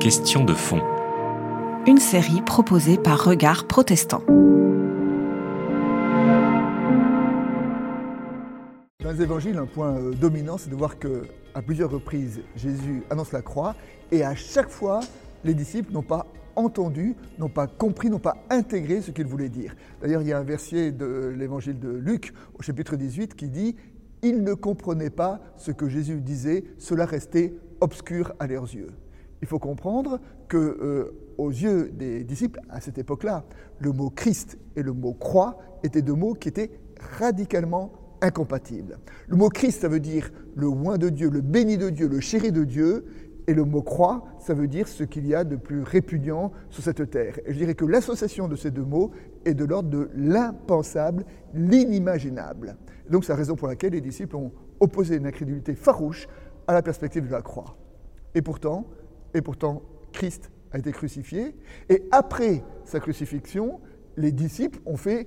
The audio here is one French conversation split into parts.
Question de fond. Une série proposée par Regard Protestant. Dans les évangiles, un point euh, dominant, c'est de voir que à plusieurs reprises, Jésus annonce la croix et à chaque fois, les disciples n'ont pas entendu, n'ont pas compris, n'ont pas intégré ce qu'il voulait dire. D'ailleurs, il y a un verset de l'évangile de Luc au chapitre 18 qui dit Ils ne comprenaient pas ce que Jésus disait, cela restait obscur à leurs yeux. Il faut comprendre que, euh, aux yeux des disciples, à cette époque-là, le mot Christ et le mot croix étaient deux mots qui étaient radicalement incompatibles. Le mot Christ, ça veut dire le oint de Dieu, le béni de Dieu, le chéri de Dieu, et le mot croix, ça veut dire ce qu'il y a de plus répugnant sur cette terre. Et je dirais que l'association de ces deux mots est de l'ordre de l'impensable, l'inimaginable. Donc c'est la raison pour laquelle les disciples ont opposé une incrédulité farouche à la perspective de la croix. Et pourtant, et pourtant, Christ a été crucifié. Et après sa crucifixion, les disciples ont fait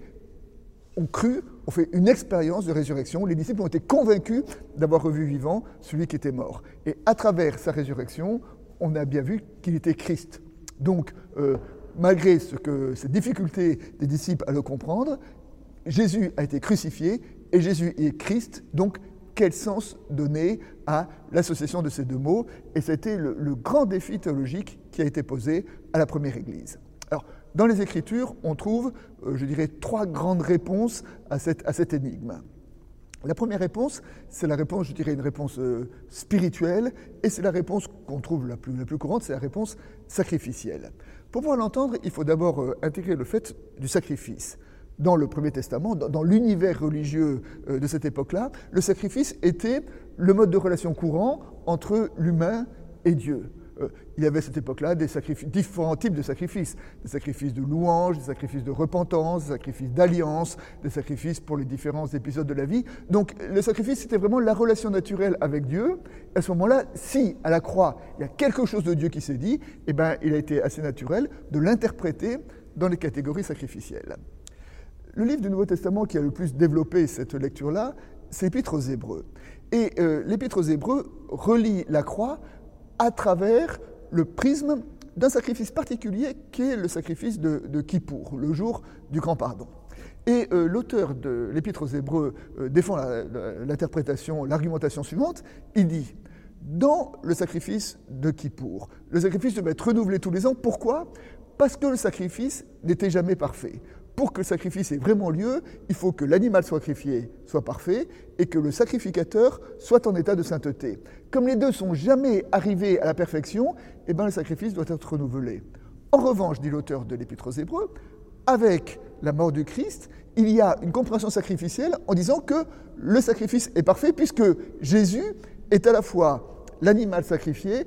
ont cru, ont fait une expérience de résurrection. Les disciples ont été convaincus d'avoir revu vivant celui qui était mort. Et à travers sa résurrection, on a bien vu qu'il était Christ. Donc, euh, malgré ce que, ces difficultés des disciples à le comprendre, Jésus a été crucifié et Jésus est Christ. Donc, quel sens donner à l'association de ces deux mots Et c'était le, grand défi théologique qui a été posé à la première Église. Alors, dans les Écritures, on trouve, euh, je dirais, trois grandes réponses à cette, énigme. La première réponse, c'est la réponse, je dirais, une réponse euh, spirituelle, et c'est la réponse qu'on trouve la plus, la plus courante, c'est la réponse sacrificielle. Pour pouvoir l'entendre, il faut d'abord euh, intégrer le fait du sacrifice. Dans le Premier Testament, dans, l'univers religieux euh, de cette époque-là, le sacrifice était le mode de relation courant entre l'humain et Dieu. Euh, il y avait à cette époque-là des différents types de sacrifices. Des sacrifices de louange, des sacrifices de repentance, des sacrifices d'alliance, des sacrifices pour les différents épisodes de la vie. Donc le sacrifice, c'était vraiment la relation naturelle avec Dieu. À ce moment-là, si à la croix, il y a quelque chose de Dieu qui s'est dit, eh ben, il a été assez naturel de l'interpréter dans les catégories sacrificielles. Le livre du Nouveau Testament qui a le plus développé cette lecture-là, c'est l'Épître aux Hébreux. Et euh, l'Épître aux Hébreux relie la croix à travers le prisme d'un sacrifice particulier qui est le sacrifice de, de Kippour, le jour du grand pardon. Et euh, l'auteur de l'Épître aux Hébreux euh, défend l'interprétation, l'argumentation suivante. Il dit dans le sacrifice de Kippour, le sacrifice devait être renouvelé tous les ans. Pourquoi? Parce que le sacrifice n'était jamais parfait pour que le sacrifice ait vraiment lieu, il faut que l'animal sacrifié soit parfait et que le sacrificateur soit en état de sainteté. Comme les deux sont jamais arrivés à la perfection, eh ben, le sacrifice doit être renouvelé. En revanche, dit l'auteur de l'Épître aux Hébreux, avec la mort du Christ, il y a une compréhension sacrificielle en disant que le sacrifice est parfait puisque Jésus est à la fois l'animal sacrifié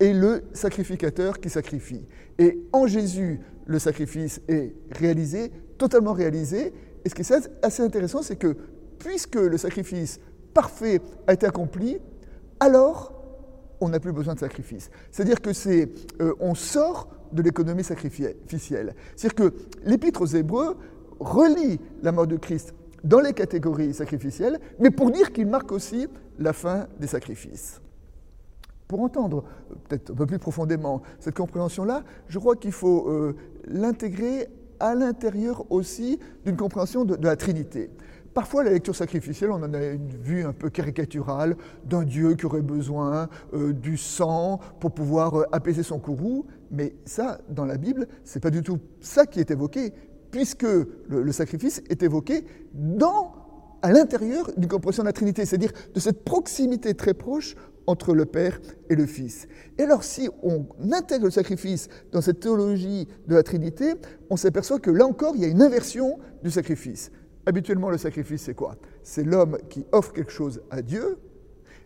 et le sacrificateur qui sacrifie. Et en Jésus, le sacrifice est réalisé, totalement réalisé. Et ce qui est assez intéressant, c'est que puisque le sacrifice parfait a été accompli, alors on n'a plus besoin de sacrifice. C'est-à-dire que c'est, euh, on sort de l'économie sacrificielle. C'est-à-dire que l'épître aux Hébreux relie la mort de Christ dans les catégories sacrificielles, mais pour dire qu'il marque aussi la fin des sacrifices. Pour entendre peut-être un peu plus profondément cette compréhension-là, je crois qu'il faut euh, l'intégrer à l'intérieur aussi d'une compréhension de, la Trinité. Parfois, la lecture sacrificielle, on en a une vue un peu caricaturale d'un Dieu qui aurait besoin euh, du sang pour pouvoir euh, apaiser son courroux, mais ça, dans la Bible, c'est pas du tout ça qui est évoqué, puisque le, sacrifice est évoqué à l'intérieur d'une compréhension de la Trinité, c'est-à-dire de cette proximité très proche entre le Père et le Fils. Et alors si on intègre le sacrifice dans cette théologie de la Trinité, on s'aperçoit que là encore, il y a une inversion du sacrifice. Habituellement, le sacrifice, c'est quoi? C'est l'homme qui offre quelque chose à Dieu.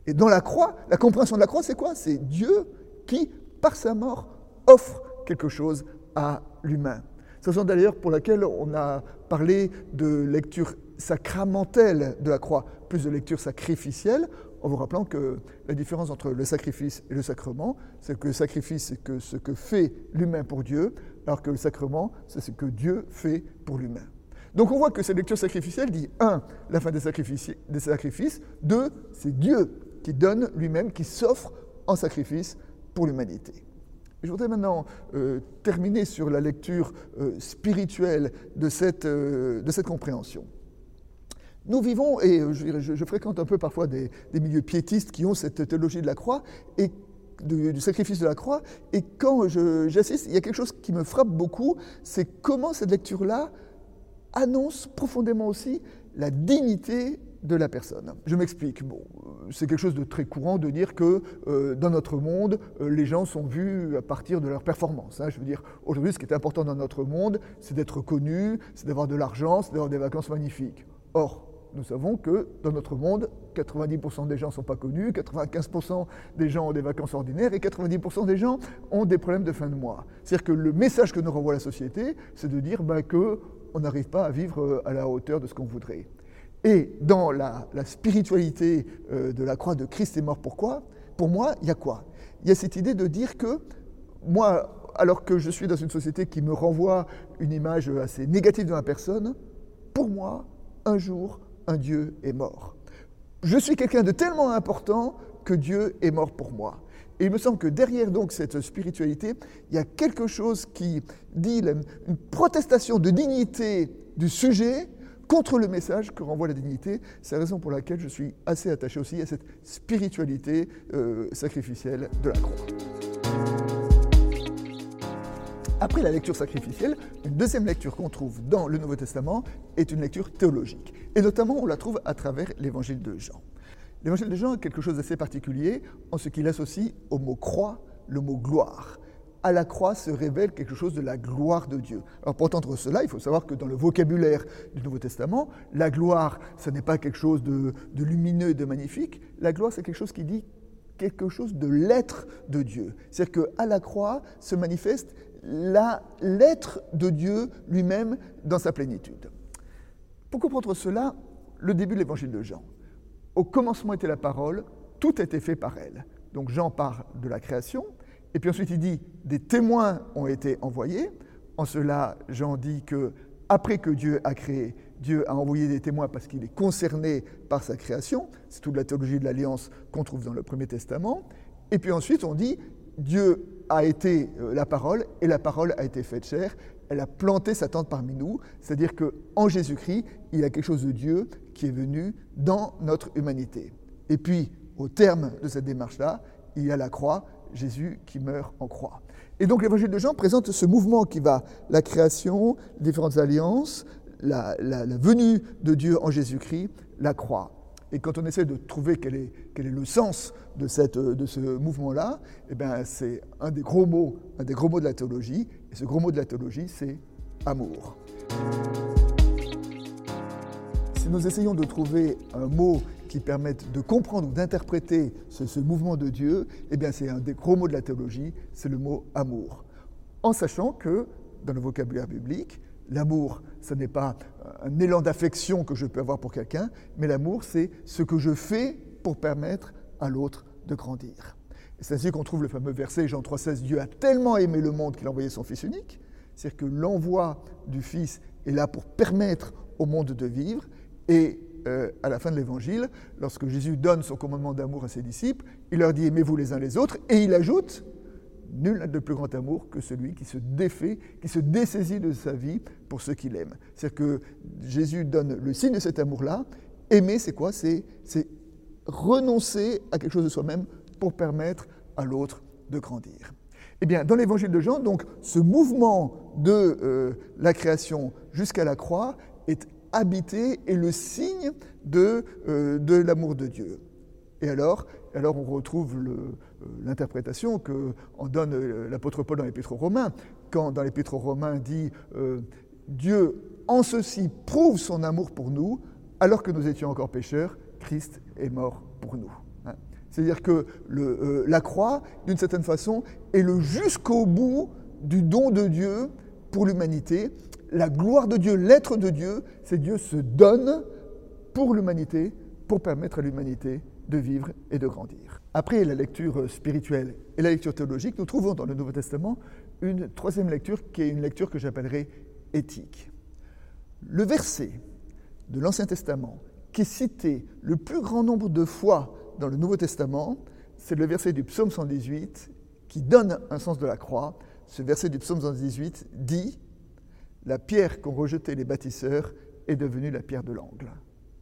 Et dans la croix, la compréhension de la croix, c'est quoi? C'est Dieu qui, par sa mort, offre quelque chose à l'humain. C'est raison d'ailleurs pour laquelle on a parlé de lecture sacramentelle de la croix, plus de lecture sacrificielle, en vous rappelant que la différence entre le sacrifice et le sacrement, c'est que le sacrifice, c'est que ce que fait l'humain pour Dieu, alors que le sacrement, c'est ce que Dieu fait pour l'humain. Donc on voit que cette lecture sacrificielle dit, un, la fin des sacrifices, des sacrifices deux, c'est Dieu qui donne lui-même, qui s'offre en sacrifice pour l'humanité. Je voudrais maintenant euh, terminer sur la lecture euh, spirituelle de cette, euh, de cette, compréhension. Nous vivons, et je, fréquente un peu parfois des, milieux piétistes qui ont cette théologie de la croix et du, du sacrifice de la croix, et quand j'assiste, il y a quelque chose qui me frappe beaucoup, c'est comment cette lecture-là annonce profondément aussi la dignité de la personne. Je m'explique. Bon, c'est quelque chose de très courant de dire que euh, dans notre monde, euh, les gens sont vus à partir de leur performance. Hein. Je veux dire, aujourd'hui, ce qui est important dans notre monde, c'est d'être connu, c'est d'avoir de l'argent, c'est d'avoir des vacances magnifiques. Or, nous savons que dans notre monde, 90% des gens ne sont pas connus, 95% des gens ont des vacances ordinaires et 90% des gens ont des problèmes de fin de mois. C'est-à-dire que le message que nous renvoie la société, c'est de dire bah, qu'on n'arrive pas à vivre euh, à la hauteur de ce qu'on voudrait. Et dans la, spiritualité euh, de la croix de Christ est mort, pourquoi? Pour moi, il y a quoi? Il y a cette idée de dire que moi, alors que je suis dans une société qui me renvoie une image assez négative de ma personne, pour moi, un jour, Dieu est mort. Je suis quelqu'un de tellement important que Dieu est mort pour moi. Et il me semble que derrière donc cette spiritualité, il y a quelque chose qui dit une protestation de dignité du sujet contre le message que renvoie la dignité. C'est la raison pour laquelle je suis assez attaché aussi à cette spiritualité euh, sacrificielle de la croix. Après la lecture sacrificielle, une deuxième lecture qu'on trouve dans le Nouveau Testament est une lecture théologique. Et notamment, on la trouve à travers l'évangile de Jean. L'évangile de Jean est quelque chose d'assez particulier en ce qu'il associe au mot croix le mot gloire à la croix se révèle quelque chose de la gloire de Dieu. Alors pour entendre cela, il faut savoir que dans le vocabulaire du Nouveau Testament, la gloire, ce n'est pas quelque chose de, lumineux et de magnifique. La gloire, c'est quelque chose qui dit quelque chose de l'être de Dieu. C'est-à-dire qu'à la croix se manifeste l'être de Dieu lui-même dans sa plénitude. Pour comprendre cela, le début de l'évangile de Jean. Au commencement était la parole, tout a été fait par elle. Donc Jean parle de la création, et puis ensuite, il dit des témoins ont été envoyés. En cela, Jean dit que après que Dieu a créé, Dieu a envoyé des témoins parce qu'il est concerné par sa création. C'est toute la théologie de l'alliance qu'on trouve dans le Premier Testament. Et puis ensuite, on dit Dieu a été euh, la parole et la parole a été faite chair. Elle a planté sa tente parmi nous, c'est-à-dire que en Jésus-Christ, il y a quelque chose de Dieu qui est venu dans notre humanité. Et puis, au terme de cette démarche-là, il y a la croix Jésus qui meurt en croix. Et donc l'évangile de Jean présente ce mouvement qui va la création, différentes alliances, la, venue de Dieu en Jésus-Christ, la croix. Et quand on essaie de trouver quel est, le sens de, ce mouvement-là, eh ben c'est un des gros mots, un des gros mots de la théologie. Et ce gros mot de la théologie, c'est amour. Si nous essayons de trouver un mot qui permettent de comprendre ou d'interpréter ce, mouvement de Dieu, eh c'est un des gros mots de la théologie, c'est le mot amour. En sachant que dans le vocabulaire biblique, l'amour, ce n'est pas un élan d'affection que je peux avoir pour quelqu'un, mais l'amour, c'est ce que je fais pour permettre à l'autre de grandir. C'est ainsi qu'on trouve le fameux verset Jean 3,16 Dieu a tellement aimé le monde qu'il a envoyé son Fils unique. C'est-à-dire que l'envoi du Fils est là pour permettre au monde de vivre. Et euh, à la fin de l'évangile, lorsque Jésus donne son commandement d'amour à ses disciples, il leur dit aimez-vous les uns les autres, et il ajoute nul n'a de plus grand amour que celui qui se défait, qui se dessaisit de sa vie pour ceux qu'il aime. C'est-à-dire que Jésus donne le signe de cet amour-là. Aimer, c'est quoi? C'est renoncer à quelque chose de soi-même pour permettre à l'autre de grandir. Eh bien, dans l'évangile de Jean, donc, ce mouvement de euh, la création jusqu'à la croix est habité et le signe de, euh, de l'amour de Dieu. Et alors, alors on retrouve euh, l'interprétation que donne euh, l'apôtre Paul dans l'Épître aux Romains, quand dans l'Épître aux Romains dit Dieu en ceci prouve son amour pour nous, alors que nous étions encore pécheurs, Christ est mort pour nous. Hein. C'est-à-dire que la croix, d'une certaine façon, est le jusqu'au bout du don de Dieu pour l'humanité, la gloire de Dieu, l'être de Dieu, c'est Dieu se donne pour l'humanité, pour permettre à l'humanité de vivre et de grandir. Après la lecture spirituelle et la lecture théologique, nous trouvons dans le Nouveau Testament une troisième lecture qui est une lecture que j'appellerai éthique. Le verset de l'Ancien Testament qui est cité le plus grand nombre de fois dans le Nouveau Testament, c'est le verset du psaume 118 qui donne un sens de la croix. Ce verset du psaume 118 dit La pierre qu'ont rejetée les bâtisseurs est devenue la pierre de l'angle.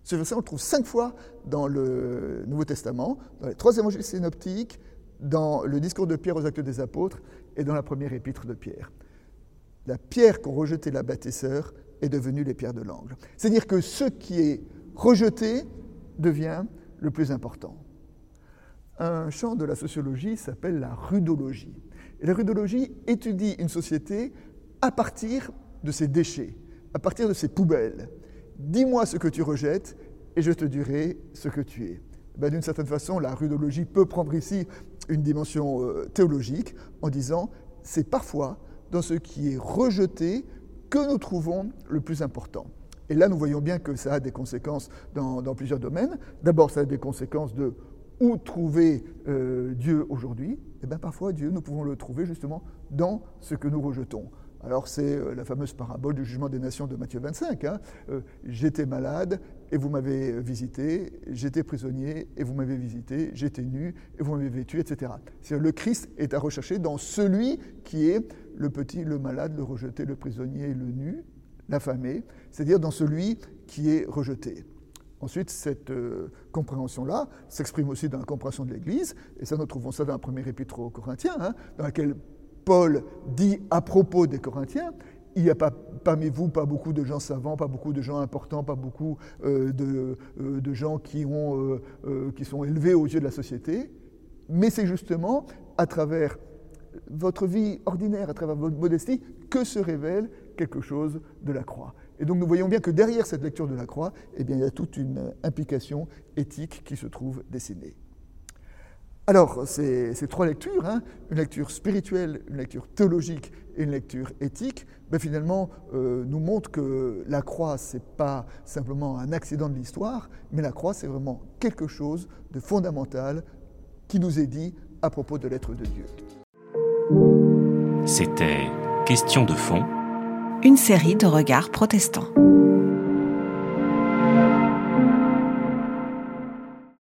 Ce verset, on le trouve cinq fois dans le Nouveau Testament, dans les trois évangiles synoptiques, dans le discours de Pierre aux actes des apôtres et dans la première épître de Pierre. La pierre qu'ont rejetée les bâtisseurs est devenue les pierres de l'angle. C'est-à-dire que ce qui est rejeté devient le plus important. Un champ de la sociologie s'appelle la rudologie. La rudologie étudie une société à partir de ses déchets, à partir de ses poubelles. Dis-moi ce que tu rejettes et je te dirai ce que tu es. Ben, D'une certaine façon, la rudologie peut prendre ici une dimension euh, théologique en disant c'est parfois dans ce qui est rejeté que nous trouvons le plus important. Et là, nous voyons bien que ça a des conséquences dans, plusieurs domaines. D'abord, ça a des conséquences de où trouver euh, Dieu aujourd'hui. Et eh bien parfois, Dieu, nous pouvons le trouver justement dans ce que nous rejetons. Alors c'est euh, la fameuse parabole du jugement des nations de Matthieu 25. Hein. Euh, j'étais malade et vous m'avez visité, j'étais prisonnier et vous m'avez visité, j'étais nu et vous m'avez vêtu, etc. Le Christ est à rechercher dans celui qui est le petit, le malade, le rejeté, le prisonnier, le nu, l'affamé, c'est-à-dire dans celui qui est rejeté. Ensuite, cette euh, compréhension-là s'exprime aussi dans la compréhension de l'Église, et ça nous trouvons ça dans la première épître aux Corinthiens, hein, dans laquelle Paul dit à propos des Corinthiens, il n'y a pas parmi vous pas beaucoup de gens savants, pas beaucoup de gens importants, pas beaucoup euh, euh, de, gens qui, ont, qui sont élevés aux yeux de la société, mais c'est justement à travers votre vie ordinaire, à travers votre modestie, que se révèle quelque chose de la croix. Et donc nous voyons bien que derrière cette lecture de la croix, eh il y a toute une implication éthique qui se trouve dessinée. Alors, ces, trois lectures, hein, une lecture spirituelle, une lecture théologique et une lecture éthique, ben, finalement, euh, nous montrent que la croix, ce n'est pas simplement un accident de l'histoire, mais la croix, c'est vraiment quelque chose de fondamental qui nous est dit à propos de l'être de Dieu. C'était Question de fond une série de regards protestants.